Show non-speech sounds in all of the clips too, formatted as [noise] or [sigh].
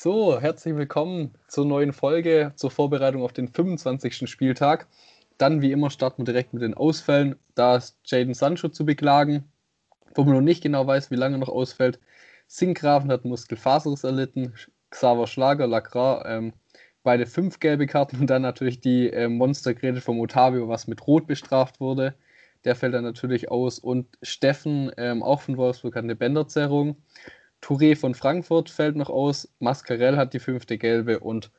So, herzlich willkommen zur neuen Folge, zur Vorbereitung auf den 25. Spieltag. Dann, wie immer, starten wir direkt mit den Ausfällen. Da ist Jaden Sancho zu beklagen, wo man noch nicht genau weiß, wie lange er noch ausfällt. Sinkgrafen hat Muskelfaserriss erlitten, Xaver Schlager, Lacra, ähm, beide fünf gelbe Karten und dann natürlich die äh, Monstergrete vom Otavio, was mit Rot bestraft wurde. Der fällt dann natürlich aus. Und Steffen, ähm, auch von Wolfsburg, hat eine Bänderzerrung. Touré von Frankfurt fällt noch aus. Mascarell hat die fünfte gelbe und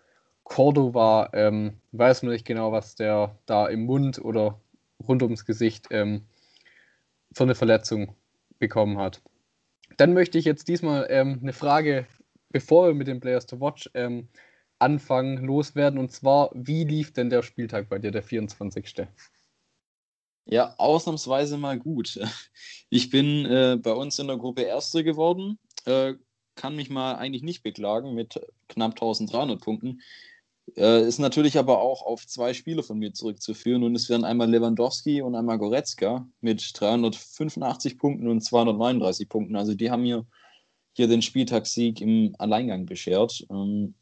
Cordova ähm, weiß man nicht genau, was der da im Mund oder rund ums Gesicht ähm, für eine Verletzung bekommen hat. Dann möchte ich jetzt diesmal ähm, eine Frage, bevor wir mit den Players to Watch ähm, anfangen, loswerden. Und zwar, wie lief denn der Spieltag bei dir, der 24.? Ja, ausnahmsweise mal gut. Ich bin äh, bei uns in der Gruppe Erster geworden, äh, kann mich mal eigentlich nicht beklagen mit knapp 1300 Punkten. Äh, ist natürlich aber auch auf zwei Spiele von mir zurückzuführen und es wären einmal Lewandowski und einmal Goretzka mit 385 Punkten und 239 Punkten. Also die haben mir hier den Spieltagssieg im Alleingang beschert. Ähm,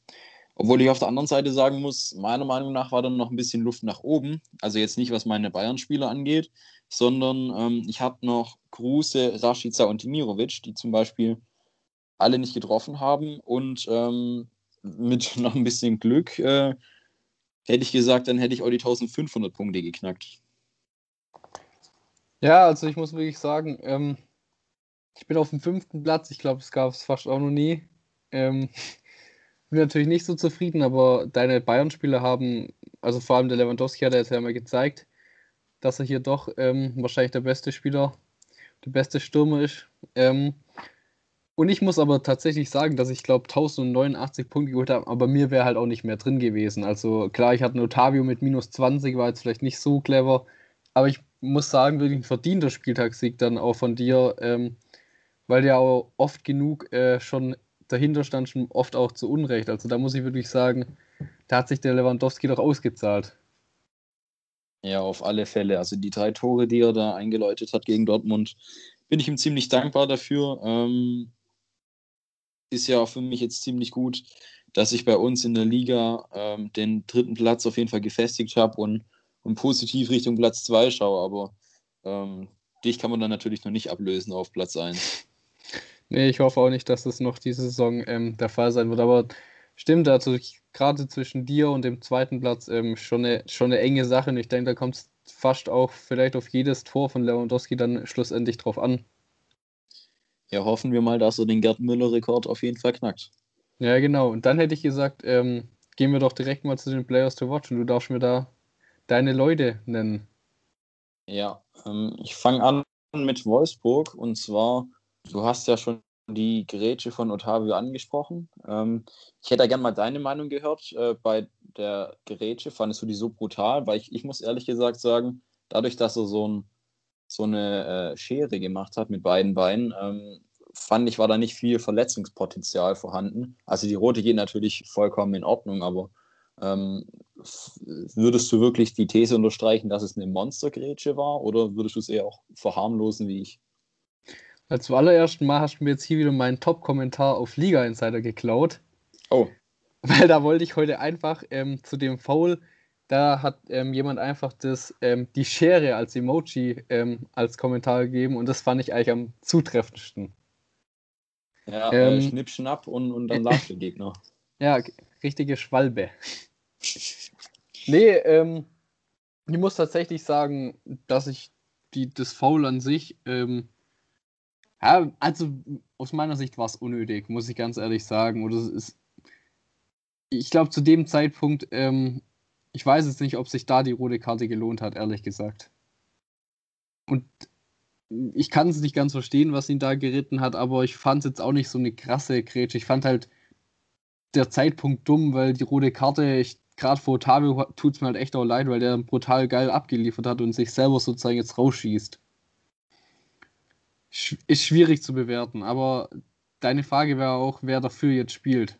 obwohl ich auf der anderen Seite sagen muss, meiner Meinung nach war dann noch ein bisschen Luft nach oben. Also jetzt nicht, was meine Bayern-Spieler angeht, sondern ähm, ich habe noch Kruse, Rashica und Dimirovic, die zum Beispiel alle nicht getroffen haben. Und ähm, mit [laughs] noch ein bisschen Glück äh, hätte ich gesagt, dann hätte ich auch die 1500 Punkte geknackt. Ja, also ich muss wirklich sagen, ähm, ich bin auf dem fünften Platz. Ich glaube, es gab es fast auch noch nie. Ähm, [laughs] bin natürlich nicht so zufrieden, aber deine Bayern-Spieler haben, also vor allem der Lewandowski hat jetzt ja mal gezeigt, dass er hier doch ähm, wahrscheinlich der beste Spieler, der beste Stürmer ist. Ähm, und ich muss aber tatsächlich sagen, dass ich glaube 1089 Punkte geholt habe, aber mir wäre halt auch nicht mehr drin gewesen. Also klar, ich hatte einen Otavio mit minus 20, war jetzt vielleicht nicht so clever, aber ich muss sagen, wirklich ein verdienter Spieltagssieg dann auch von dir, ähm, weil der auch oft genug äh, schon dahinter stand schon oft auch zu Unrecht. Also da muss ich wirklich sagen, da hat sich der Lewandowski doch ausgezahlt. Ja, auf alle Fälle. Also die drei Tore, die er da eingeläutet hat gegen Dortmund, bin ich ihm ziemlich dankbar dafür. Ähm, ist ja auch für mich jetzt ziemlich gut, dass ich bei uns in der Liga ähm, den dritten Platz auf jeden Fall gefestigt habe und, und positiv Richtung Platz 2 schaue. Aber ähm, dich kann man dann natürlich noch nicht ablösen auf Platz 1. [laughs] Nee, ich hoffe auch nicht, dass das noch diese Saison ähm, der Fall sein wird. Aber stimmt, also gerade zwischen dir und dem zweiten Platz ähm, schon, eine, schon eine enge Sache. Und ich denke, da kommt es fast auch vielleicht auf jedes Tor von Lewandowski dann schlussendlich drauf an. Ja, hoffen wir mal, dass er den Gerd Müller-Rekord auf jeden Fall knackt. Ja, genau. Und dann hätte ich gesagt, ähm, gehen wir doch direkt mal zu den Players to Watch und du darfst mir da deine Leute nennen. Ja, ähm, ich fange an mit Wolfsburg und zwar Du hast ja schon die Grätsche von Otavio angesprochen. Ähm, ich hätte gerne mal deine Meinung gehört äh, bei der Grätsche. Fandest du die so brutal? Weil ich, ich muss ehrlich gesagt sagen, dadurch, dass er so, ein, so eine äh, Schere gemacht hat mit beiden Beinen, ähm, fand ich, war da nicht viel Verletzungspotenzial vorhanden. Also die rote geht natürlich vollkommen in Ordnung, aber ähm, würdest du wirklich die These unterstreichen, dass es eine Monstergrätsche war oder würdest du es eher auch verharmlosen wie ich? Als allerersten Mal hast du mir jetzt hier wieder meinen Top-Kommentar auf Liga Insider geklaut. Oh. Weil da wollte ich heute einfach ähm, zu dem Foul, da hat ähm, jemand einfach das, ähm, die Schere als Emoji ähm, als Kommentar gegeben und das fand ich eigentlich am zutreffendsten. Ja, äh, ähm, schnipp, schnapp und, und dann [laughs] lacht der Gegner. Ja, richtige Schwalbe. [laughs] nee, ähm, ich muss tatsächlich sagen, dass ich die, das Foul an sich ähm, ja, also aus meiner Sicht war es unnötig, muss ich ganz ehrlich sagen. Oder es ist, ich glaube, zu dem Zeitpunkt, ich weiß jetzt nicht, ob sich da die rote Karte gelohnt hat, ehrlich gesagt. Und ich kann es nicht ganz verstehen, was ihn da geritten hat, aber ich fand es jetzt auch nicht so eine krasse Grätsche. Ich fand halt der Zeitpunkt dumm, weil die rote Karte, gerade vor Otavio tut es mir halt echt auch leid, weil der brutal geil abgeliefert hat und sich selber sozusagen jetzt rausschießt ist schwierig zu bewerten, aber deine Frage wäre auch, wer dafür jetzt spielt.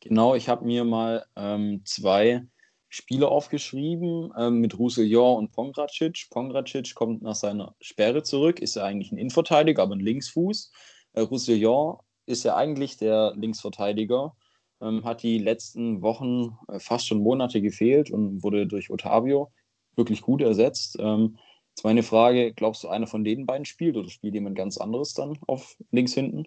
Genau, ich habe mir mal ähm, zwei Spiele aufgeschrieben ähm, mit Roussillon und Pongracic. Pongracic kommt nach seiner Sperre zurück, ist ja eigentlich ein Innenverteidiger, aber ein Linksfuß. Äh, Roussillon ist ja eigentlich der Linksverteidiger, ähm, hat die letzten Wochen äh, fast schon Monate gefehlt und wurde durch Otavio wirklich gut ersetzt. Ähm, jetzt meine Frage, glaubst du, einer von den beiden spielt oder spielt jemand ganz anderes dann auf links hinten?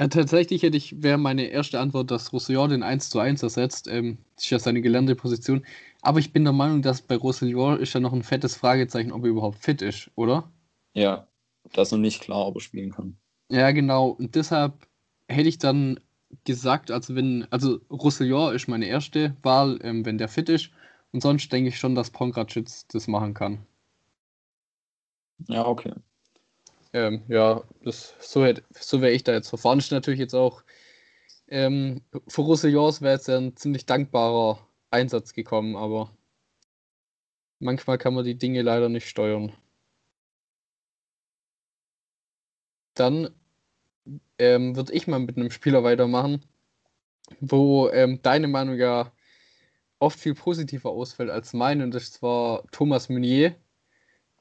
Ja, tatsächlich hätte ich, wäre meine erste Antwort, dass Roussillon den 1 zu 1 ersetzt. Ähm, das ist ja seine gelernte Position. Aber ich bin der Meinung, dass bei Roussillon ist ja noch ein fettes Fragezeichen, ob er überhaupt fit ist, oder? Ja, das ist noch nicht klar, ob er spielen kann. Ja, genau. Und deshalb hätte ich dann gesagt, also wenn, also Roussillon ist meine erste Wahl, ähm, wenn der fit ist. Und sonst denke ich schon, dass Pongracic das machen kann. Ja, okay. Ähm, ja, das, so, so wäre ich da jetzt verfahren. Ist natürlich jetzt auch ähm, für Roussillons wäre jetzt ein ziemlich dankbarer Einsatz gekommen, aber manchmal kann man die Dinge leider nicht steuern. Dann ähm, würde ich mal mit einem Spieler weitermachen, wo ähm, deine Meinung ja oft viel positiver ausfällt als meine, und das war Thomas Meunier.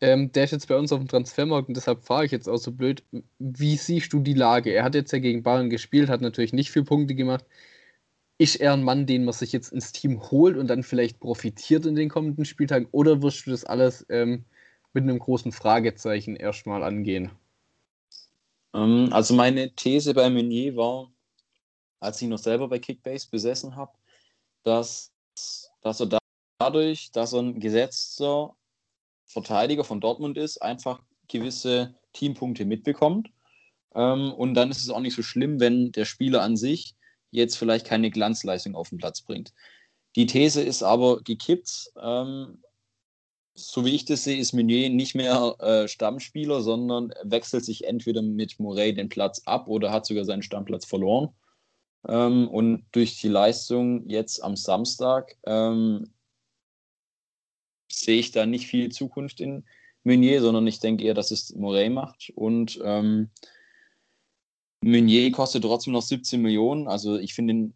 Ähm, der ist jetzt bei uns auf dem Transfermarkt und deshalb fahre ich jetzt auch so blöd. Wie siehst du die Lage? Er hat jetzt ja gegen Bayern gespielt, hat natürlich nicht viel Punkte gemacht. Ist er ein Mann, den man sich jetzt ins Team holt und dann vielleicht profitiert in den kommenden Spieltagen? Oder wirst du das alles ähm, mit einem großen Fragezeichen erstmal angehen? Ähm, also meine These bei Meunier war, als ich noch selber bei Kickbase besessen habe, dass, dass er dadurch, dass er ein gesetzter Verteidiger von Dortmund ist, einfach gewisse Teampunkte mitbekommt. Ähm, und dann ist es auch nicht so schlimm, wenn der Spieler an sich jetzt vielleicht keine Glanzleistung auf den Platz bringt. Die These ist aber gekippt. Ähm, so wie ich das sehe, ist Meunier nicht mehr äh, Stammspieler, sondern wechselt sich entweder mit Morey den Platz ab oder hat sogar seinen Stammplatz verloren. Ähm, und durch die Leistung jetzt am Samstag ähm, sehe ich da nicht viel Zukunft in Meunier, sondern ich denke eher, dass es Morey macht. Und ähm, Meunier kostet trotzdem noch 17 Millionen. Also ich finde ihn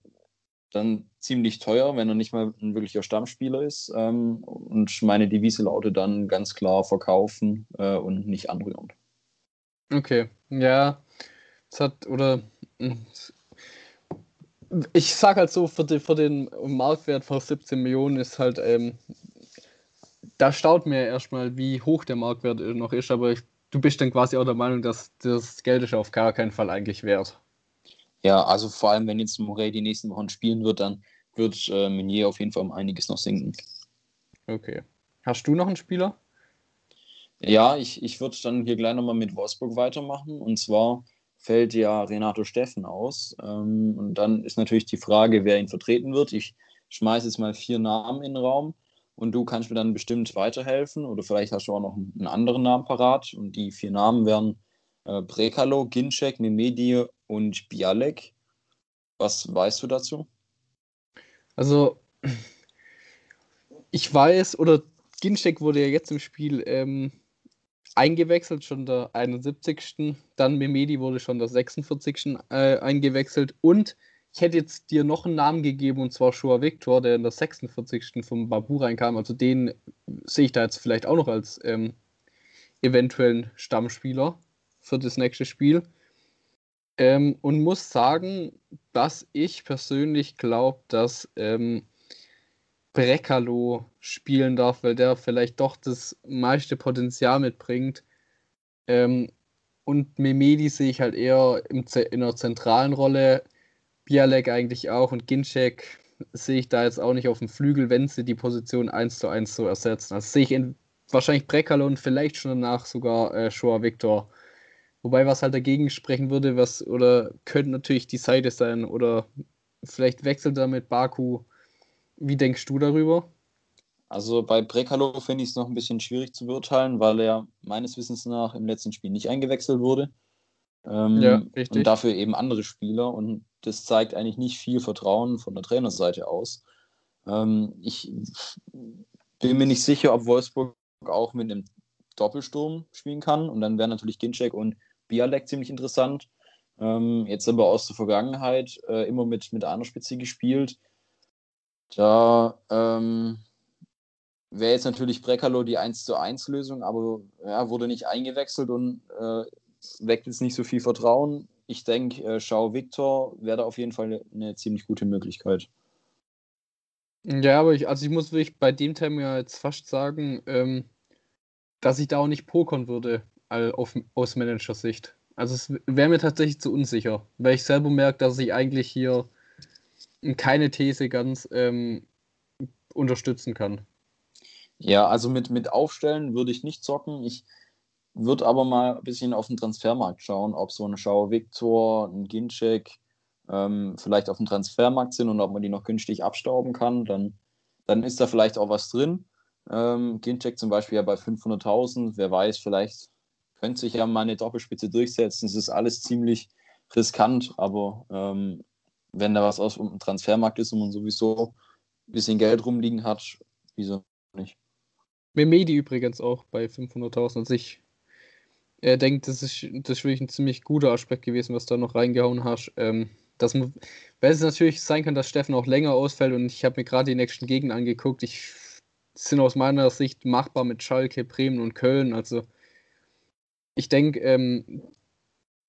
dann ziemlich teuer, wenn er nicht mal ein wirklicher Stammspieler ist. Ähm, und meine Devise lautet dann ganz klar verkaufen äh, und nicht anrühren. Okay, ja. Es hat, oder ich sag halt so, für, die, für den Marktwert von 17 Millionen ist halt ähm, da staut mir erstmal, wie hoch der Marktwert noch ist, aber ich, du bist dann quasi auch der Meinung, dass das Geld ist auf gar keinen Fall eigentlich wert. Ja, also vor allem, wenn jetzt Morey die nächsten Wochen spielen wird, dann wird äh, Meunier auf jeden Fall um einiges noch sinken. Okay. Hast du noch einen Spieler? Ja, ich, ich würde dann hier gleich nochmal mit Wolfsburg weitermachen. Und zwar fällt ja Renato Steffen aus. Ähm, und dann ist natürlich die Frage, wer ihn vertreten wird. Ich schmeiße jetzt mal vier Namen in den Raum und du kannst mir dann bestimmt weiterhelfen oder vielleicht hast du auch noch einen anderen Namen parat und die vier Namen wären äh, Brekalo, Ginczek, Nemedi und Bialek. Was weißt du dazu? Also, ich weiß, oder Ginczek wurde ja jetzt im Spiel ähm, eingewechselt, schon der 71. Dann Memedi wurde schon der 46. Äh, eingewechselt und ich hätte jetzt dir noch einen Namen gegeben, und zwar Shoa Victor, der in der 46. vom Babu reinkam. Also den sehe ich da jetzt vielleicht auch noch als ähm, eventuellen Stammspieler für das nächste Spiel. Ähm, und muss sagen, dass ich persönlich glaube, dass ähm, Brekalo spielen darf, weil der vielleicht doch das meiste Potenzial mitbringt. Ähm, und Memedi sehe ich halt eher im, in einer zentralen Rolle. Bialek eigentlich auch und Ginczek sehe ich da jetzt auch nicht auf dem Flügel, wenn sie die Position 1 zu 1 so ersetzen. Also sehe ich in, wahrscheinlich Breckerle und vielleicht schon danach sogar äh, Shoah Victor. Wobei was halt dagegen sprechen würde, was oder könnte natürlich die Seite sein oder vielleicht wechselt er mit Baku. Wie denkst du darüber? Also bei Brekalo finde ich es noch ein bisschen schwierig zu beurteilen, weil er meines Wissens nach im letzten Spiel nicht eingewechselt wurde. Ähm, ja, richtig. Und dafür eben andere Spieler. Und das zeigt eigentlich nicht viel Vertrauen von der Trainerseite aus. Ähm, ich bin mir nicht sicher, ob Wolfsburg auch mit einem Doppelsturm spielen kann. Und dann wären natürlich Ginczek und Bialek ziemlich interessant. Ähm, jetzt aber aus der Vergangenheit äh, immer mit, mit einer Spitze gespielt. Da ähm, wäre jetzt natürlich Brekalo die 1 zu 1 Lösung, aber ja, wurde nicht eingewechselt und äh, weckt jetzt nicht so viel Vertrauen. ich denke, äh, Schau Victor wäre da auf jeden Fall eine ziemlich gute Möglichkeit. Ja, aber ich, also ich muss wirklich bei dem Thema ja jetzt fast sagen, ähm, dass ich da auch nicht pokern würde auf, aus Manager-Sicht. Also es wäre mir tatsächlich zu unsicher, weil ich selber merke, dass ich eigentlich hier keine These ganz ähm, unterstützen kann. Ja, also mit, mit Aufstellen würde ich nicht zocken. Ich würde aber mal ein bisschen auf den Transfermarkt schauen, ob so ein Schau Victor, ein Ginczek ähm, vielleicht auf dem Transfermarkt sind und ob man die noch günstig abstauben kann. Dann, dann ist da vielleicht auch was drin. Ähm, Ginczek zum Beispiel ja bei 500.000. Wer weiß, vielleicht könnte sich ja mal eine Doppelspitze durchsetzen. Es ist alles ziemlich riskant, aber ähm, wenn da was aus dem Transfermarkt ist und man sowieso ein bisschen Geld rumliegen hat, wieso nicht? Memedi übrigens auch bei 500.000. Also ich äh, denke, das ist, das ist wirklich ein ziemlich guter Aspekt gewesen, was du da noch reingehauen hast. Ähm, dass man, weil es natürlich sein kann, dass Steffen auch länger ausfällt und ich habe mir gerade die nächsten Gegner angeguckt. Ich sind aus meiner Sicht machbar mit Schalke, Bremen und Köln. Also ich denke, ähm,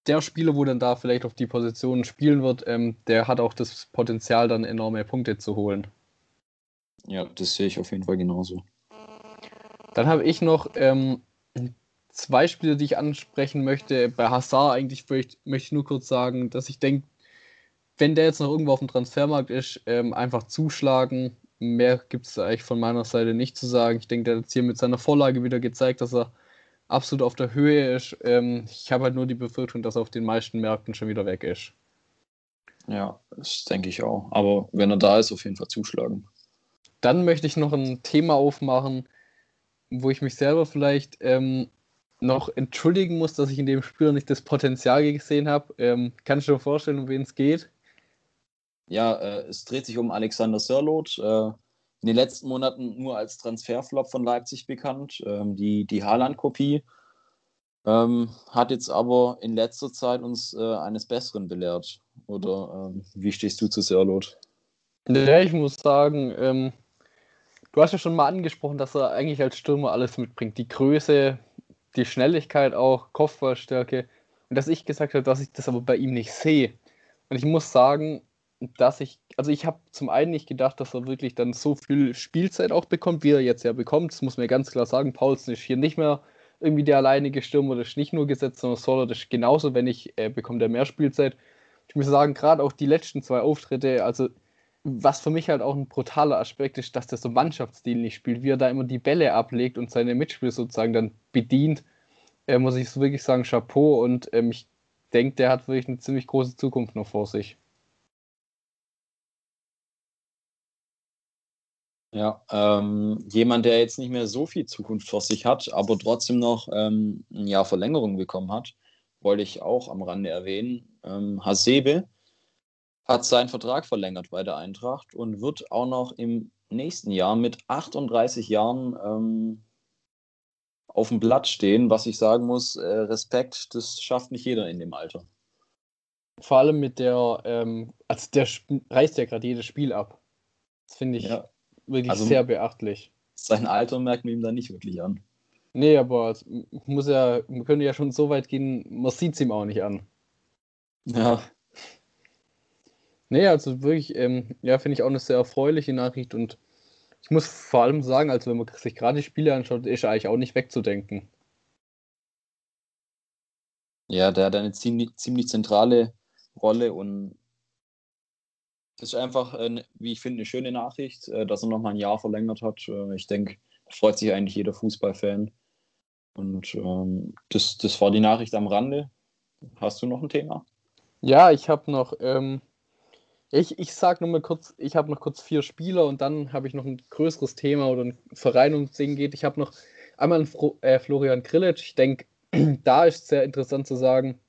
der Spieler, wo dann da vielleicht auf die Position spielen wird, ähm, der hat auch das Potenzial, dann enorme Punkte zu holen. Ja, das sehe ich auf jeden Fall genauso. Dann habe ich noch ähm, zwei Spiele, die ich ansprechen möchte. Bei Hazard eigentlich möchte, ich nur kurz sagen, dass ich denke, wenn der jetzt noch irgendwo auf dem Transfermarkt ist, ähm, einfach zuschlagen. Mehr gibt es eigentlich von meiner Seite nicht zu sagen. Ich denke, der hat jetzt hier mit seiner Vorlage wieder gezeigt, dass er absolut auf der Höhe ist. Ähm, ich habe halt nur die Befürchtung, dass er auf den meisten Märkten schon wieder weg ist. Ja, das denke ich auch. Aber wenn er da ist, auf jeden Fall zuschlagen. Dann möchte ich noch ein Thema aufmachen, wo ich mich selber vielleicht ähm, noch entschuldigen muss, dass ich in dem Spiel nicht das Potenzial gesehen habe. Ähm, kannst du dir vorstellen, um wen es geht? Ja, äh, es dreht sich um Alexander Sörloth. Äh, in den letzten Monaten nur als Transferflop von Leipzig bekannt. Ähm, die die Haaland-Kopie ähm, hat jetzt aber in letzter Zeit uns äh, eines Besseren belehrt. Oder ähm, wie stehst du zu Sörloth? Ja, ich muss sagen, ähm, du hast ja schon mal angesprochen, dass er eigentlich als Stürmer alles mitbringt. Die Größe, die Schnelligkeit auch, Kopfballstärke. Und dass ich gesagt habe, dass ich das aber bei ihm nicht sehe. Und ich muss sagen, dass ich, also ich habe zum einen nicht gedacht, dass er wirklich dann so viel Spielzeit auch bekommt, wie er jetzt ja bekommt. Das muss man ganz klar sagen. Paulsen ist hier nicht mehr irgendwie der alleinige Stürmer, das ist nicht nur gesetzt, sondern Soller, das ist genauso, wenn ich, äh, bekommt er mehr Spielzeit. Ich muss sagen, gerade auch die letzten zwei Auftritte, also was für mich halt auch ein brutaler Aspekt ist, dass der so Mannschaftsstil nicht spielt, wie er da immer die Bälle ablegt und seine Mitspieler sozusagen dann bedient, äh, muss ich so wirklich sagen, Chapeau und ähm, ich denke, der hat wirklich eine ziemlich große Zukunft noch vor sich. Ja, ähm, jemand, der jetzt nicht mehr so viel Zukunft vor sich hat, aber trotzdem noch ähm, ein Jahr Verlängerung bekommen hat, wollte ich auch am Rande erwähnen. Ähm, Hasebe hat seinen Vertrag verlängert bei der Eintracht und wird auch noch im nächsten Jahr mit 38 Jahren ähm, auf dem Blatt stehen, was ich sagen muss, äh, Respekt, das schafft nicht jeder in dem Alter. Vor allem mit der, ähm, also der reißt ja gerade jedes Spiel ab. Das finde ich ja wirklich also, sehr beachtlich. Sein Alter merkt man ihm da nicht wirklich an. Nee, aber muss ja, man könnte ja schon so weit gehen, man sieht es ihm auch nicht an. Ja. Nee, also wirklich, ähm, ja, finde ich auch eine sehr erfreuliche Nachricht und ich muss vor allem sagen, also wenn man sich gerade die Spiele anschaut, ist er eigentlich auch nicht wegzudenken. Ja, der hat eine ziemlich, ziemlich zentrale Rolle und das ist einfach, äh, wie ich finde, eine schöne Nachricht, äh, dass er noch mal ein Jahr verlängert hat. Äh, ich denke, freut sich eigentlich jeder Fußballfan. Und ähm, das, das war die Nachricht am Rande. Hast du noch ein Thema? Ja, ich habe noch, ähm, ich, ich sag nur mal kurz, ich habe noch kurz vier Spieler und dann habe ich noch ein größeres Thema oder ein Verein, um den geht. Ich habe noch einmal einen Fro äh, Florian Grillitsch. Ich denke, [clears throat] da ist sehr interessant zu sagen,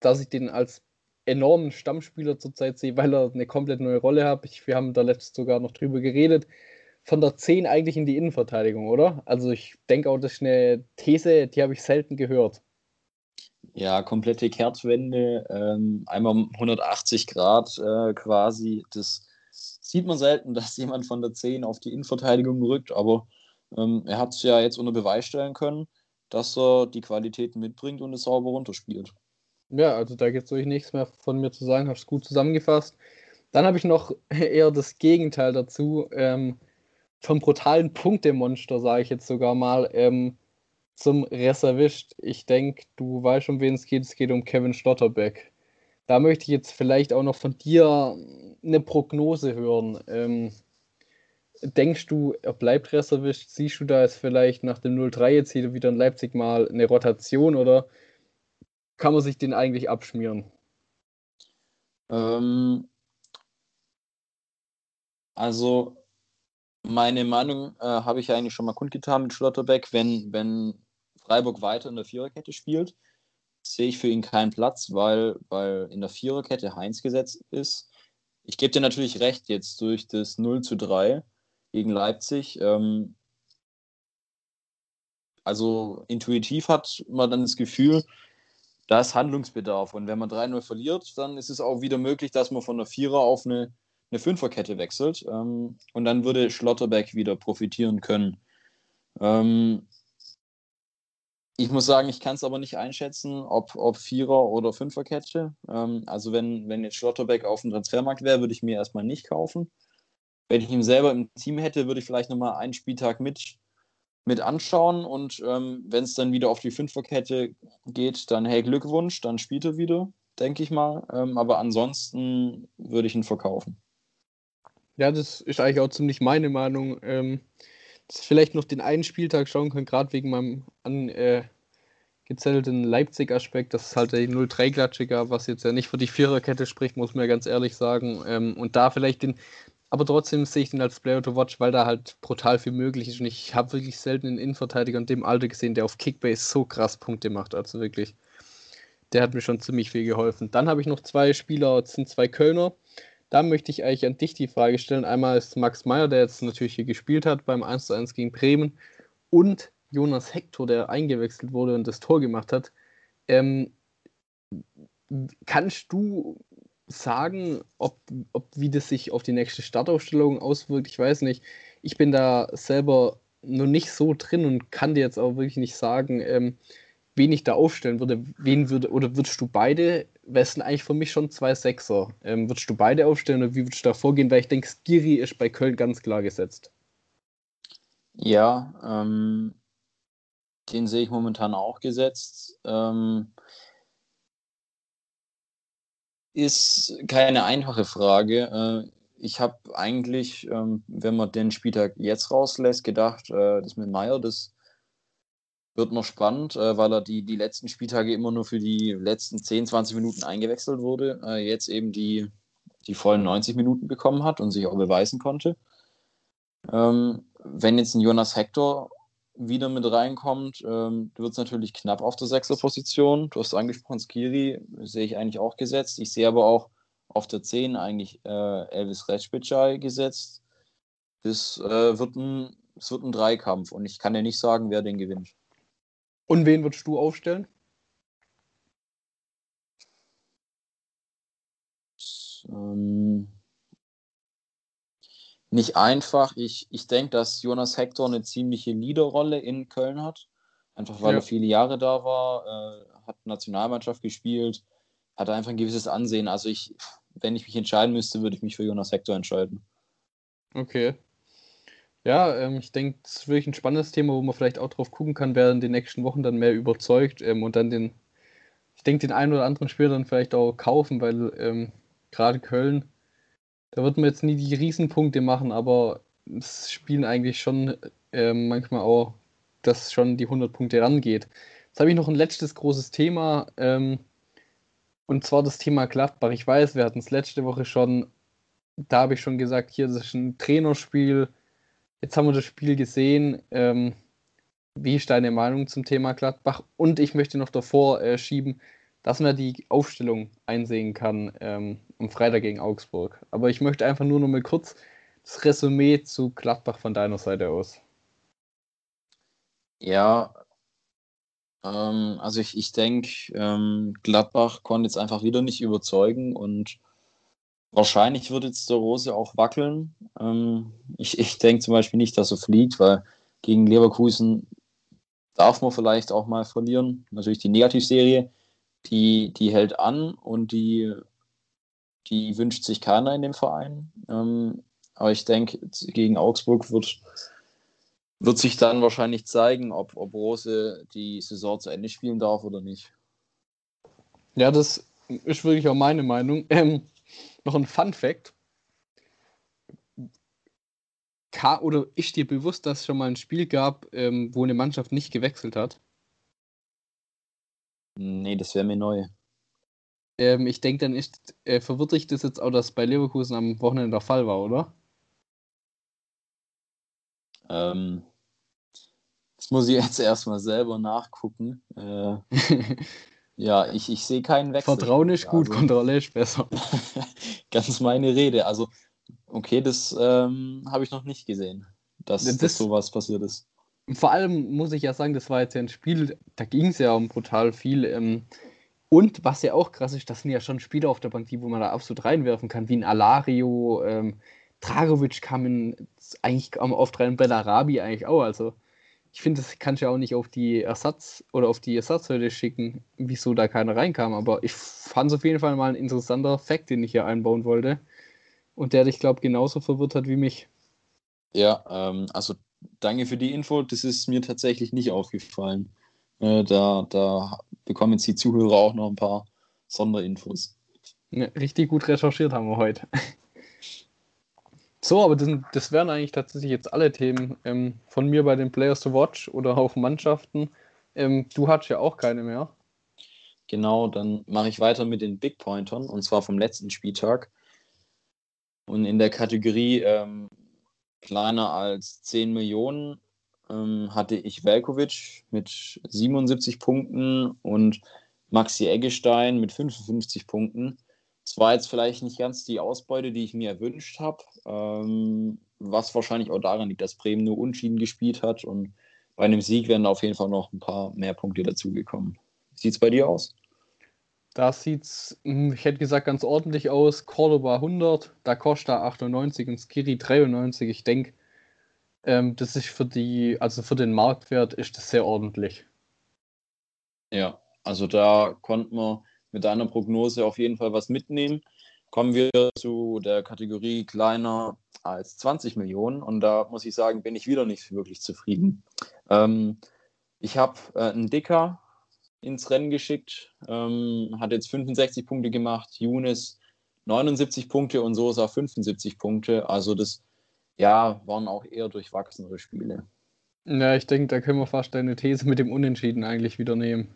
dass ich den als enormen Stammspieler zurzeit sehe, weil er eine komplett neue Rolle hat. Ich, wir haben da letztens sogar noch drüber geredet. Von der 10 eigentlich in die Innenverteidigung, oder? Also ich denke auch, das ist eine These, die habe ich selten gehört. Ja, komplette Kehrtwende, ähm, einmal 180 Grad äh, quasi. Das sieht man selten, [laughs] dass jemand von der 10 auf die Innenverteidigung rückt, aber ähm, er hat es ja jetzt unter Beweis stellen können, dass er die Qualitäten mitbringt und es sauber runterspielt. Ja, also da gibt es euch nichts mehr von mir zu sagen, hast gut zusammengefasst. Dann habe ich noch [laughs] eher das Gegenteil dazu. Ähm, vom brutalen Punktemonster, sage ich jetzt sogar mal, ähm, zum Reservist. Ich denke, du weißt, um wen es geht. Es geht um Kevin Schlotterbeck. Da möchte ich jetzt vielleicht auch noch von dir eine Prognose hören. Ähm, denkst du, er bleibt Reservist? Siehst du da jetzt vielleicht nach dem 0-3 jetzt hier wieder in Leipzig mal eine Rotation oder kann man sich den eigentlich abschmieren? Ähm, also, meine Meinung äh, habe ich ja eigentlich schon mal kundgetan mit Schlotterbeck. Wenn, wenn Freiburg weiter in der Viererkette spielt, sehe ich für ihn keinen Platz, weil, weil in der Viererkette Heinz gesetzt ist. Ich gebe dir natürlich recht, jetzt durch das 0 zu 3 gegen Leipzig. Ähm, also intuitiv hat man dann das Gefühl, da ist Handlungsbedarf. Und wenn man 3-0 verliert, dann ist es auch wieder möglich, dass man von der Vierer auf eine, eine Fünferkette wechselt. Ähm, und dann würde Schlotterbeck wieder profitieren können. Ähm, ich muss sagen, ich kann es aber nicht einschätzen, ob, ob Vierer- oder Fünferkette. Ähm, also wenn, wenn jetzt Schlotterbeck auf dem Transfermarkt wäre, würde ich mir erstmal nicht kaufen. Wenn ich ihn selber im Team hätte, würde ich vielleicht nochmal einen Spieltag mit, mit anschauen und ähm, wenn es dann wieder auf die Fünferkette geht, dann hey Glückwunsch, dann spielt er wieder, denke ich mal. Ähm, aber ansonsten würde ich ihn verkaufen. Ja, das ist eigentlich auch ziemlich meine Meinung. Ähm, vielleicht noch den einen Spieltag schauen kann, gerade wegen meinem angezettelten äh, Leipzig-Aspekt, dass es halt die 0-3-Klatsche gab, was jetzt ja nicht für die Viererkette spricht, muss man ja ganz ehrlich sagen. Ähm, und da vielleicht den aber trotzdem sehe ich den als Player to Watch, weil da halt brutal viel möglich ist. Und ich habe wirklich selten einen Innenverteidiger in dem Alter gesehen, der auf Kickbase so krass Punkte macht. Also wirklich, der hat mir schon ziemlich viel geholfen. Dann habe ich noch zwei Spieler, das sind zwei Kölner. Da möchte ich eigentlich an dich die Frage stellen. Einmal ist Max Meyer, der jetzt natürlich hier gespielt hat beim 1:1 gegen Bremen. Und Jonas Hector, der eingewechselt wurde und das Tor gemacht hat. Ähm, kannst du sagen, ob, ob wie das sich auf die nächste Startaufstellung auswirkt. Ich weiß nicht. Ich bin da selber noch nicht so drin und kann dir jetzt auch wirklich nicht sagen, ähm, wen ich da aufstellen würde. Wen würde, oder würdest du beide, wären eigentlich für mich schon zwei Sechser. Ähm, würdest du beide aufstellen oder wie würdest du da vorgehen? Weil ich denke, Skiri ist bei Köln ganz klar gesetzt. Ja, ähm, den sehe ich momentan auch gesetzt. Ähm, ist keine einfache Frage. Äh, ich habe eigentlich, ähm, wenn man den Spieltag jetzt rauslässt, gedacht, äh, das mit Meier, das wird noch spannend, äh, weil er die, die letzten Spieltage immer nur für die letzten 10, 20 Minuten eingewechselt wurde. Jetzt eben die, die vollen 90 Minuten bekommen hat und sich auch beweisen konnte. Ähm, wenn jetzt ein Jonas Hector wieder mit reinkommt, ähm, wird es natürlich knapp auf der sechster Position. Du hast angesprochen, Skiri sehe ich eigentlich auch gesetzt. Ich sehe aber auch auf der 10 eigentlich äh, Elvis Retschbitschei gesetzt. Das, äh, wird ein, es wird ein Dreikampf und ich kann dir nicht sagen, wer den gewinnt. Und wen würdest du aufstellen? Ähm, nicht einfach. Ich, ich denke, dass Jonas Hector eine ziemliche Leaderrolle in Köln hat. Einfach weil ja. er viele Jahre da war, äh, hat Nationalmannschaft gespielt, hat einfach ein gewisses Ansehen. Also ich, wenn ich mich entscheiden müsste, würde ich mich für Jonas Hector entscheiden. Okay. Ja, ähm, ich denke, das ist wirklich ein spannendes Thema, wo man vielleicht auch drauf gucken kann, wer in den nächsten Wochen dann mehr überzeugt ähm, und dann den, ich denke, den einen oder anderen Spieler dann vielleicht auch kaufen, weil ähm, gerade Köln da wird man jetzt nie die Riesenpunkte machen, aber es spielen eigentlich schon äh, manchmal auch, dass schon die 100 Punkte rangeht. Jetzt habe ich noch ein letztes großes Thema, ähm, und zwar das Thema Gladbach. Ich weiß, wir hatten es letzte Woche schon, da habe ich schon gesagt, hier, das ist ein Trainerspiel. Jetzt haben wir das Spiel gesehen. Ähm, wie ist deine Meinung zum Thema Gladbach? Und ich möchte noch davor äh, schieben, dass man die Aufstellung einsehen kann ähm, am Freitag gegen Augsburg. Aber ich möchte einfach nur noch mal kurz das Resümee zu Gladbach von deiner Seite aus. Ja, ähm, also ich, ich denke, ähm, Gladbach konnte jetzt einfach wieder nicht überzeugen und wahrscheinlich wird jetzt der Rose auch wackeln. Ähm, ich ich denke zum Beispiel nicht, dass er fliegt, weil gegen Leverkusen darf man vielleicht auch mal verlieren. Natürlich die Negativserie die, die hält an und die, die wünscht sich keiner in dem Verein. Ähm, aber ich denke, gegen Augsburg wird, wird sich dann wahrscheinlich zeigen, ob, ob Rose die Saison zu Ende spielen darf oder nicht. Ja, das ist wirklich auch meine Meinung. Ähm, noch ein Fun Fact. Ka oder ist dir bewusst, dass es schon mal ein Spiel gab, ähm, wo eine Mannschaft nicht gewechselt hat? Nee, das wäre mir neu. Ähm, ich denke, dann ist, äh, verwirrt dich das jetzt auch, dass bei Leverkusen am Wochenende der Fall war, oder? Ähm, das muss ich jetzt [laughs] erstmal selber nachgucken. Äh, [laughs] ja, ich, ich sehe keinen Wechsel. Vertrauen ist gut, also, Kontrolle ist besser. [laughs] ganz meine Rede. Also, okay, das ähm, habe ich noch nicht gesehen, dass, das, dass sowas passiert ist. Vor allem muss ich ja sagen, das war jetzt ja ein Spiel, da ging es ja um brutal viel. Ähm, und was ja auch krass ist, das sind ja schon Spieler auf der Bank, die wo man da absolut reinwerfen kann, wie ein Alario, ähm, Dragovic kam in, eigentlich am oft rein, Bellarabi eigentlich auch. Also ich finde, das kannst du ja auch nicht auf die Ersatz- oder auf die Ersatzhütte schicken, wieso da keiner reinkam. Aber ich fand es auf jeden Fall mal ein interessanter Fakt, den ich hier einbauen wollte. Und der dich, glaube ich, genauso verwirrt hat wie mich. Ja, ähm, also danke für die Info. Das ist mir tatsächlich nicht aufgefallen. Äh, da, da bekommen jetzt die Zuhörer auch noch ein paar Sonderinfos. Ja, richtig gut recherchiert haben wir heute. So, aber das, das wären eigentlich tatsächlich jetzt alle Themen ähm, von mir bei den Players to Watch oder auch Mannschaften. Ähm, du hattest ja auch keine mehr. Genau, dann mache ich weiter mit den Big Pointern und zwar vom letzten Spieltag. Und in der Kategorie ähm, kleiner als 10 Millionen ähm, hatte ich Velkovic mit 77 Punkten und Maxi Eggestein mit 55 Punkten. Es war jetzt vielleicht nicht ganz die Ausbeute, die ich mir erwünscht habe, ähm, was wahrscheinlich auch daran liegt, dass Bremen nur Unschieden gespielt hat und bei einem Sieg wären auf jeden Fall noch ein paar mehr Punkte dazugekommen. Wie sieht es bei dir aus? Da sieht es, hm, ich hätte gesagt, ganz ordentlich aus. Cordoba 100, Da Costa 98 und Skiri 93. Ich denke, ähm, das ist für die, also für den Marktwert ist das sehr ordentlich. Ja, also da konnte man mit deiner Prognose auf jeden Fall was mitnehmen. Kommen wir zu der Kategorie kleiner als 20 Millionen und da muss ich sagen, bin ich wieder nicht wirklich zufrieden. Ähm, ich habe äh, einen Dicker ins Rennen geschickt, ähm, hat jetzt 65 Punkte gemacht, Younes 79 Punkte und Sosa 75 Punkte. Also das ja, waren auch eher durchwachsenere Spiele. Ja, ich denke, da können wir fast deine These mit dem Unentschieden eigentlich wieder nehmen.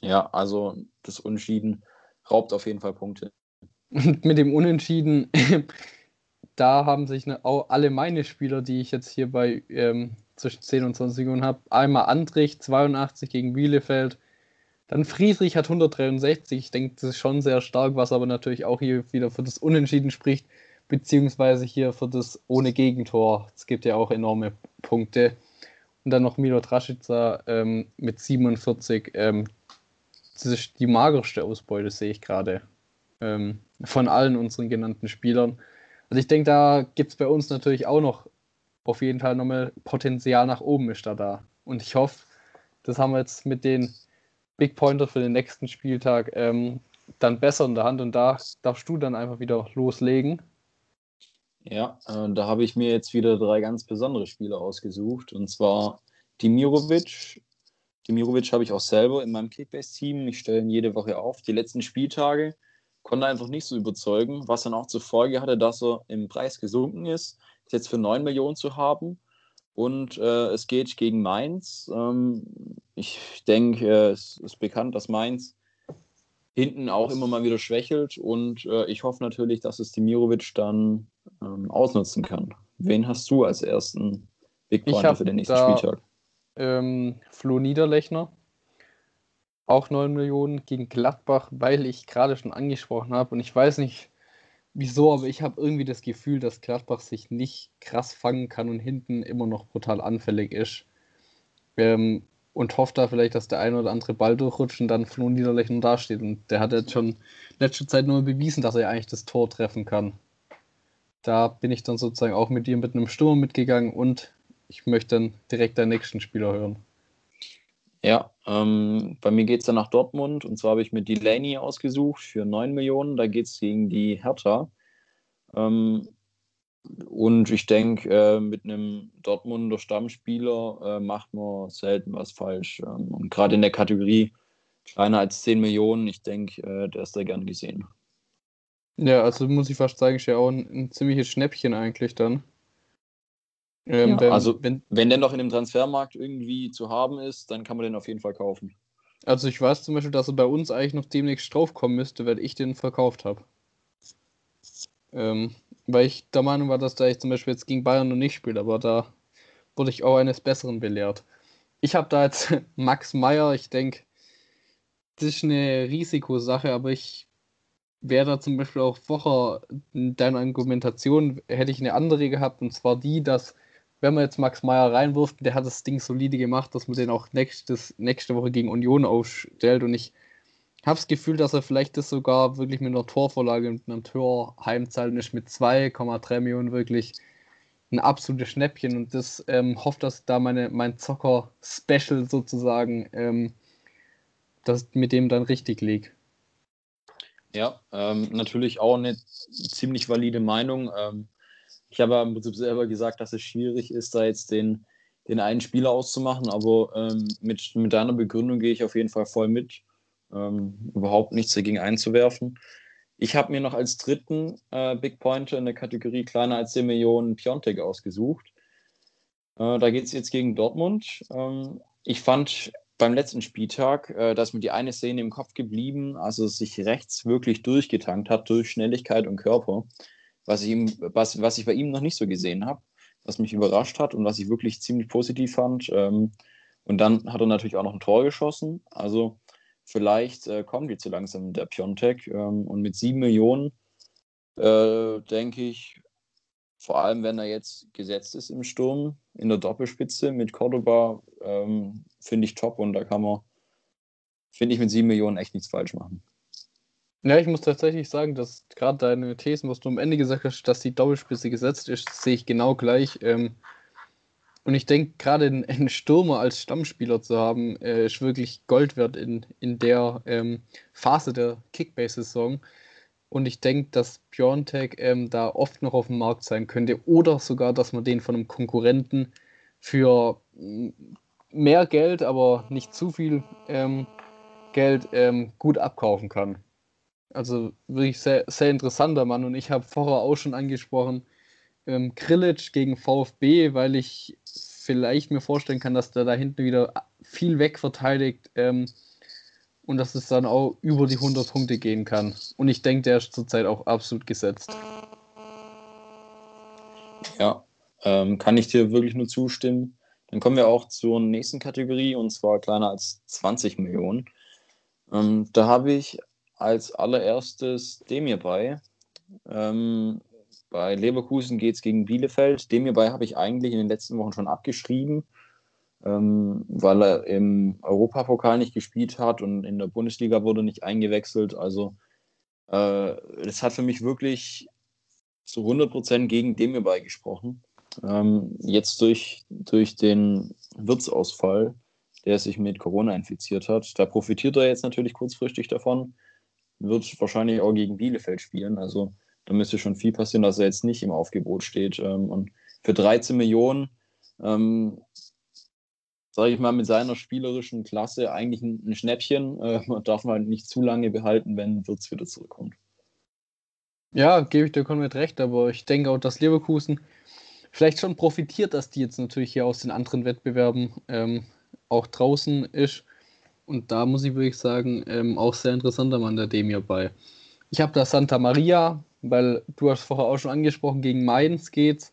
Ja, also das Unentschieden raubt auf jeden Fall Punkte. Und mit dem Unentschieden, [laughs] da haben sich ne, auch alle meine Spieler, die ich jetzt hier bei ähm, zwischen 10 und 20 Minuten habe. Einmal Andrich, 82 gegen Bielefeld. Dann Friedrich hat 163. Ich denke, das ist schon sehr stark, was aber natürlich auch hier wieder für das Unentschieden spricht, beziehungsweise hier für das ohne Gegentor. Es gibt ja auch enorme Punkte. Und dann noch Milo Traschica ähm, mit 47. Ähm, das ist die magerste Ausbeute, sehe ich gerade. Ähm, von allen unseren genannten Spielern. Also ich denke, da gibt es bei uns natürlich auch noch auf jeden Fall nochmal Potenzial nach oben ist da da. Und ich hoffe, das haben wir jetzt mit den Big Pointer für den nächsten Spieltag ähm, dann besser in der Hand und da darfst du dann einfach wieder loslegen. Ja, äh, da habe ich mir jetzt wieder drei ganz besondere Spiele ausgesucht und zwar Dimirovic. Dimirovic habe ich auch selber in meinem Kickbase-Team. Ich stelle ihn jede Woche auf. Die letzten Spieltage konnte einfach nicht so überzeugen, was dann auch zur Folge hatte, dass er im Preis gesunken ist jetzt für 9 Millionen zu haben. Und äh, es geht gegen Mainz. Ähm, ich denke, äh, es ist bekannt, dass Mainz hinten auch immer mal wieder schwächelt. Und äh, ich hoffe natürlich, dass es Dimirovic dann ähm, ausnutzen kann. Wen hast du als ersten Big Pointer für den nächsten Spieltag? Ähm, Flo Niederlechner. Auch 9 Millionen gegen Gladbach, weil ich gerade schon angesprochen habe. Und ich weiß nicht, wieso, aber ich habe irgendwie das Gefühl, dass Gladbach sich nicht krass fangen kann und hinten immer noch brutal anfällig ist. Ähm, und hofft da vielleicht, dass der eine oder andere Ball durchrutscht und dann Flo Niederlechner dasteht. Und der hat jetzt schon letzte Zeit nur bewiesen, dass er eigentlich das Tor treffen kann. Da bin ich dann sozusagen auch mit dir mit einem Sturm mitgegangen und ich möchte dann direkt den nächsten Spieler hören. Ja, ähm, bei mir geht es dann nach Dortmund und zwar habe ich mir Delaney ausgesucht für 9 Millionen. Da geht es gegen die Hertha. Ähm, und ich denke, äh, mit einem Dortmunder Stammspieler äh, macht man selten was falsch. Ähm, und gerade in der Kategorie kleiner als 10 Millionen, ich denke, äh, der ist da gern gesehen. Ja, also muss ich fast sagen, ist ja auch ein, ein ziemliches Schnäppchen eigentlich dann. Ähm, ja, wenn, also, wenn, wenn der noch in dem Transfermarkt irgendwie zu haben ist, dann kann man den auf jeden Fall kaufen. Also, ich weiß zum Beispiel, dass er bei uns eigentlich noch demnächst draufkommen müsste, weil ich den verkauft habe. Ähm, weil ich der Meinung war, dass da ich zum Beispiel jetzt gegen Bayern noch nicht spiele, aber da wurde ich auch eines Besseren belehrt. Ich habe da jetzt [laughs] Max Meyer, ich denke, das ist eine Risikosache, aber ich wäre da zum Beispiel auch vorher in deiner Argumentation, hätte ich eine andere gehabt, und zwar die, dass wenn man jetzt Max Meyer reinwirft, der hat das Ding solide gemacht, dass man den auch nächstes, nächste Woche gegen Union aufstellt. Und ich habe das Gefühl, dass er vielleicht das sogar wirklich mit einer Torvorlage und einem Tor heimzahlen ist mit 2,3 Millionen wirklich ein absolutes Schnäppchen. Und das ähm, hofft, dass da meine, mein Zocker-Special sozusagen, ähm, dass mit dem dann richtig liegt. Ja, ähm, natürlich auch eine ziemlich valide Meinung. Ähm, ich habe im Prinzip selber gesagt, dass es schwierig ist, da jetzt den, den einen Spieler auszumachen, aber ähm, mit, mit deiner Begründung gehe ich auf jeden Fall voll mit. Ähm, überhaupt nichts dagegen einzuwerfen. Ich habe mir noch als dritten äh, Big Pointer in der Kategorie kleiner als 10 Millionen Piontek ausgesucht. Äh, da geht es jetzt gegen Dortmund. Ähm, ich fand beim letzten Spieltag, äh, dass mir die eine Szene im Kopf geblieben, also sich rechts wirklich durchgetankt hat durch Schnelligkeit und Körper was ich, ihm, was, was ich bei ihm noch nicht so gesehen habe, was mich überrascht hat und was ich wirklich ziemlich positiv fand. Ähm, und dann hat er natürlich auch noch ein Tor geschossen. Also vielleicht äh, kommen die zu langsam der Piontek. Ähm, und mit sieben Millionen äh, denke ich, vor allem wenn er jetzt gesetzt ist im Sturm, in der Doppelspitze mit Cordoba, ähm, finde ich top und da kann man, finde ich, mit sieben Millionen echt nichts falsch machen. Ja, ich muss tatsächlich sagen, dass gerade deine Thesen, was du am Ende gesagt hast, dass die Doppelspitze gesetzt ist, sehe ich genau gleich. Ähm, und ich denke, gerade einen Stürmer als Stammspieler zu haben, äh, ist wirklich Gold wert in, in der ähm, Phase der Kickbase-Saison. Und ich denke, dass Piontek ähm, da oft noch auf dem Markt sein könnte. Oder sogar, dass man den von einem Konkurrenten für mm, mehr Geld, aber nicht zu viel ähm, Geld ähm, gut abkaufen kann. Also wirklich sehr, sehr interessanter Mann. Und ich habe vorher auch schon angesprochen, ähm, Krilic gegen VfB, weil ich vielleicht mir vorstellen kann, dass der da hinten wieder viel wegverteidigt ähm, und dass es dann auch über die 100 Punkte gehen kann. Und ich denke, der ist zurzeit auch absolut gesetzt. Ja, ähm, kann ich dir wirklich nur zustimmen. Dann kommen wir auch zur nächsten Kategorie und zwar kleiner als 20 Millionen. Ähm, da habe ich als allererstes Demir bei. Ähm, bei Leverkusen geht es gegen Bielefeld. Demir bei habe ich eigentlich in den letzten Wochen schon abgeschrieben, ähm, weil er im Europapokal nicht gespielt hat und in der Bundesliga wurde nicht eingewechselt. Also äh, das hat für mich wirklich zu 100% gegen Demir bei gesprochen. Ähm, jetzt durch, durch den Wirtsausfall, der sich mit Corona infiziert hat, da profitiert er jetzt natürlich kurzfristig davon wird wahrscheinlich auch gegen Bielefeld spielen. Also da müsste schon viel passieren, dass er jetzt nicht im Aufgebot steht. Ähm, und für 13 Millionen, ähm, sage ich mal, mit seiner spielerischen Klasse eigentlich ein, Schnäppchen. Äh, [laughs] darf man nicht zu lange behalten, wenn Wirtz wieder zurückkommt. Ja, gebe ich dir komplett recht, aber ich denke auch, dass Leverkusen vielleicht schon profitiert, dass die jetzt natürlich hier aus den anderen Wettbewerben ähm, auch draußen ist und da muss ich wirklich sagen, ähm, auch sehr interessanter Mann der Demir bei. Ich habe da Santa Maria, weil du hast vorher auch schon angesprochen, gegen Mainz geht's.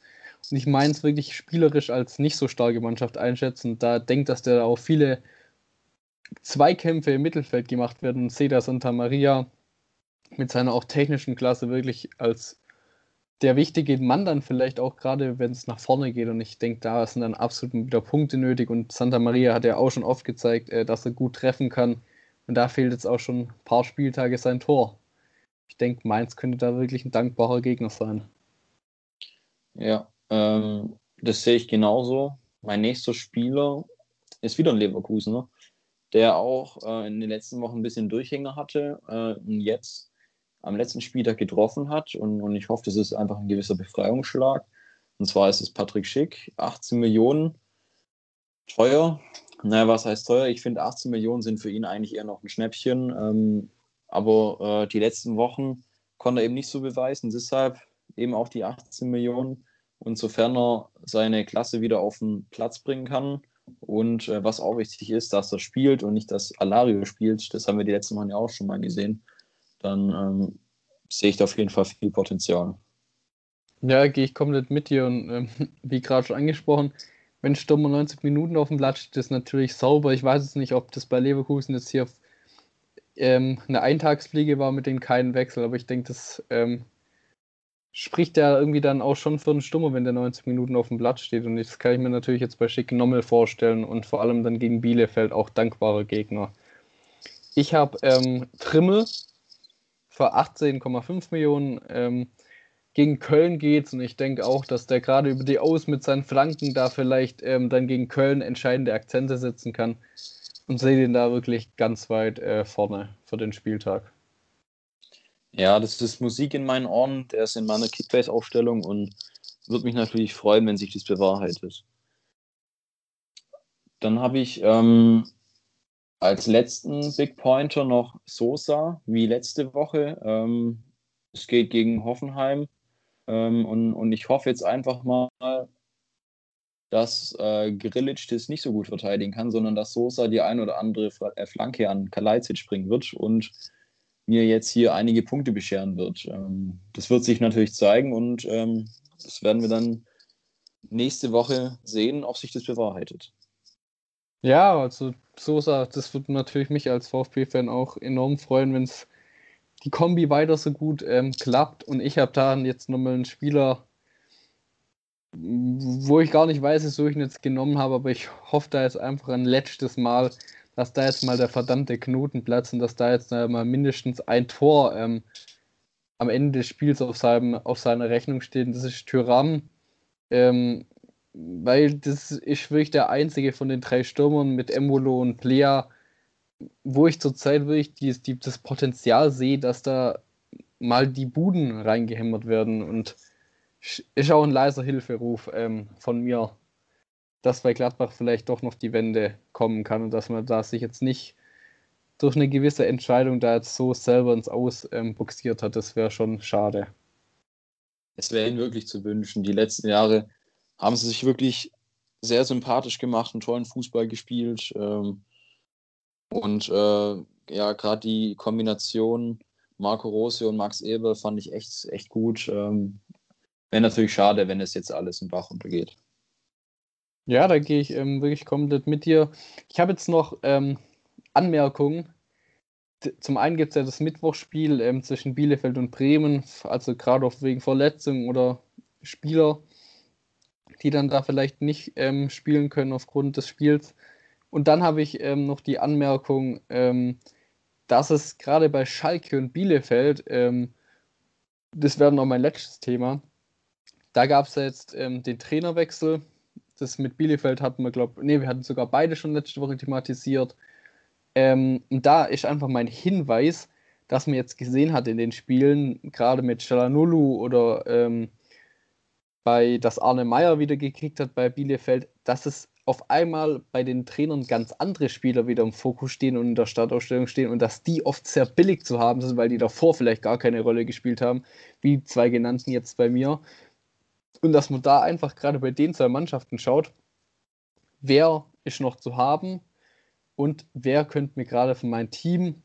Und ich Mainz wirklich spielerisch als nicht so starke Mannschaft einschätzen. Da denkt, dass da auch viele Zweikämpfe im Mittelfeld gemacht werden und sehe da Santa Maria mit seiner auch technischen Klasse wirklich als der wichtige Mann dann vielleicht auch gerade, wenn es nach vorne geht. Und ich denke, da sind dann absolut wieder Punkte nötig. Und Santa Maria hat ja auch schon oft gezeigt, äh, dass er gut treffen kann. Und da fehlt jetzt auch schon ein paar Spieltage sein Tor. Ich denke, Mainz könnte da wirklich ein dankbarer Gegner sein. Ja, ähm, das sehe ich genauso. Mein nächster Spieler ist wieder ein Leverkusener. der auch äh, in den letzten Wochen ein bisschen Durchhänger hatte äh, und jetzt am letzten Spieltag getroffen hat. Und, und ich hoffe, das ist einfach ein gewisser Befreiungsschlag. Und zwar ist es Patrick Schick, 18 Millionen, teuer. Naja, was heißt teuer? Ich finde, 18 Millionen sind für ihn eigentlich eher noch ein Schnäppchen. Ähm, aber äh, die letzten Wochen konnte er eben nicht so beweisen. Deshalb eben auch die 18 Millionen. Und sofern er seine Klasse wieder auf den Platz bringen kann und äh, was auch wichtig ist, dass er spielt und nicht, dass Alario spielt, das haben wir die letzten Mal ja auch schon mal gesehen, dann ähm, sehe ich da auf jeden Fall viel Potenzial. Ja, gehe ich komplett mit dir und ähm, [laughs] wie gerade schon angesprochen, wenn Stürmer 90 Minuten auf dem Blatt steht, ist natürlich sauber. Ich weiß jetzt nicht, ob das bei Leverkusen jetzt hier ähm, eine Eintagsfliege war mit den keinen Wechsel, aber ich denke, das ähm, spricht ja irgendwie dann auch schon für einen Stummer, wenn der 90 Minuten auf dem Blatt steht. Und das kann ich mir natürlich jetzt bei Schick Nommel vorstellen und vor allem dann gegen Bielefeld auch dankbare Gegner. Ich habe ähm, Trimmel für 18,5 Millionen. Ähm, gegen Köln geht's und ich denke auch, dass der gerade über die Aus mit seinen Flanken da vielleicht ähm, dann gegen Köln entscheidende Akzente setzen kann und sehe den da wirklich ganz weit äh, vorne für den Spieltag. Ja, das ist Musik in meinen Ohren. Der ist in meiner Kickbase-Aufstellung und würde mich natürlich freuen, wenn sich das bewahrheitet. Dann habe ich ähm, als letzten Big Pointer noch Sosa, wie letzte Woche. Ähm, es geht gegen Hoffenheim. Ähm, und, und ich hoffe jetzt einfach mal, dass äh, Grilic das nicht so gut verteidigen kann, sondern dass Sosa die ein oder andere äh, Flanke an Kalajdzic bringen wird und mir jetzt hier einige Punkte bescheren wird. Ähm, das wird sich natürlich zeigen und ähm, das werden wir dann nächste Woche sehen, ob sich das bewahrheitet. Ja, also Sosa, das wird natürlich mich als VfB-Fan auch enorm freuen, wenn es die Kombi weiter so gut ähm, klappt und ich habe da jetzt nochmal einen Spieler, wo ich gar nicht weiß, wieso ich ihn jetzt genommen habe, aber ich hoffe da jetzt einfach ein letztes Mal, dass da jetzt mal der verdammte Knoten platzt und dass da jetzt mal mindestens ein Tor ähm, am Ende des Spiels auf, seinem, auf seiner Rechnung steht. Und das ist Tyram. Ähm, weil das ist wirklich der einzige von den drei Stürmern mit Embolo und Plea, wo ich zurzeit wirklich die, die, das Potenzial sehe, dass da mal die Buden reingehämmert werden. Und ist auch ein leiser Hilferuf ähm, von mir, dass bei Gladbach vielleicht doch noch die Wende kommen kann und dass man da sich jetzt nicht durch eine gewisse Entscheidung da jetzt so selber ins Aus ähm, boxiert hat. Das wäre schon schade. Es wäre ihnen wirklich zu wünschen. Die letzten Jahre haben sie sich wirklich sehr sympathisch gemacht, einen tollen Fußball gespielt. Ähm, und äh, ja, gerade die Kombination Marco Rossi und Max Eber fand ich echt, echt gut. Ähm, wäre natürlich schade, wenn es jetzt alles im Bach untergeht. Ja, da gehe ich ähm, wirklich komplett mit dir. Ich habe jetzt noch ähm, Anmerkungen. Zum einen gibt es ja das Mittwochspiel ähm, zwischen Bielefeld und Bremen, also gerade auch wegen Verletzungen oder Spieler, die dann da vielleicht nicht ähm, spielen können aufgrund des Spiels. Und dann habe ich ähm, noch die Anmerkung, ähm, dass es gerade bei Schalke und Bielefeld, das wäre noch mein letztes Thema, da gab es ja jetzt den Trainerwechsel das mit Bielefeld hatten wir, glaube ich, nee, wir hatten sogar beide schon letzte Woche thematisiert. Ähm, und da ist einfach mein Hinweis, dass man jetzt gesehen hat in den Spielen, gerade mit Chalanulu oder ähm, bei das Arne Meyer wieder gekriegt hat bei Bielefeld, dass es auf einmal bei den Trainern ganz andere Spieler wieder im Fokus stehen und in der Startausstellung stehen und dass die oft sehr billig zu haben sind, weil die davor vielleicht gar keine Rolle gespielt haben, wie die zwei genannten jetzt bei mir. Und dass man da einfach gerade bei den zwei Mannschaften schaut, wer ist noch zu haben und wer könnte mir gerade für mein Team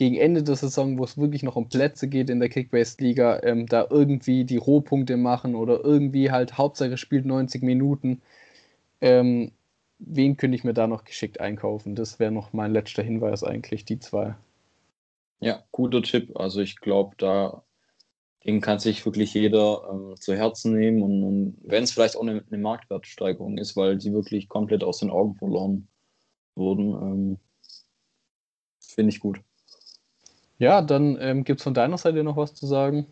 gegen Ende der Saison, wo es wirklich noch um Plätze geht in der Kickbase-Liga, ähm, da irgendwie die Rohpunkte machen oder irgendwie halt Hauptsache spielt 90 Minuten. Ähm, wen könnte ich mir da noch geschickt einkaufen? Das wäre noch mein letzter Hinweis eigentlich, die zwei. Ja, guter Tipp. Also ich glaube, da den kann sich wirklich jeder ähm, zu Herzen nehmen und, und wenn es vielleicht auch eine, eine, Marktwertsteigerung ist, weil die wirklich komplett aus den Augen verloren wurden, ähm, finde ich gut. Ja, dann ähm, gibt es von deiner Seite noch was zu sagen?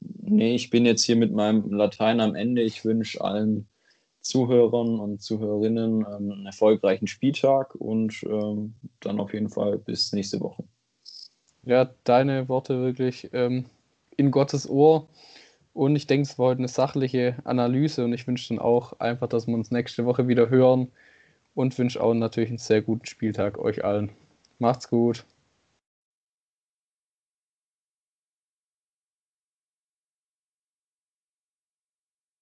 Nee, ich bin jetzt hier mit meinem Latein am Ende. Ich wünsche allen Zuhörern und Zuhörerinnen ähm, einen erfolgreichen Spieltag und ähm, dann auf jeden Fall bis nächste Woche. Ja, deine Worte wirklich ähm, in Gottes Ohr. Und ich denke, es war heute eine sachliche Analyse und ich wünsche dann auch einfach, dass wir uns nächste Woche wieder hören und wünsche auch natürlich einen sehr guten Spieltag euch allen. Macht's gut.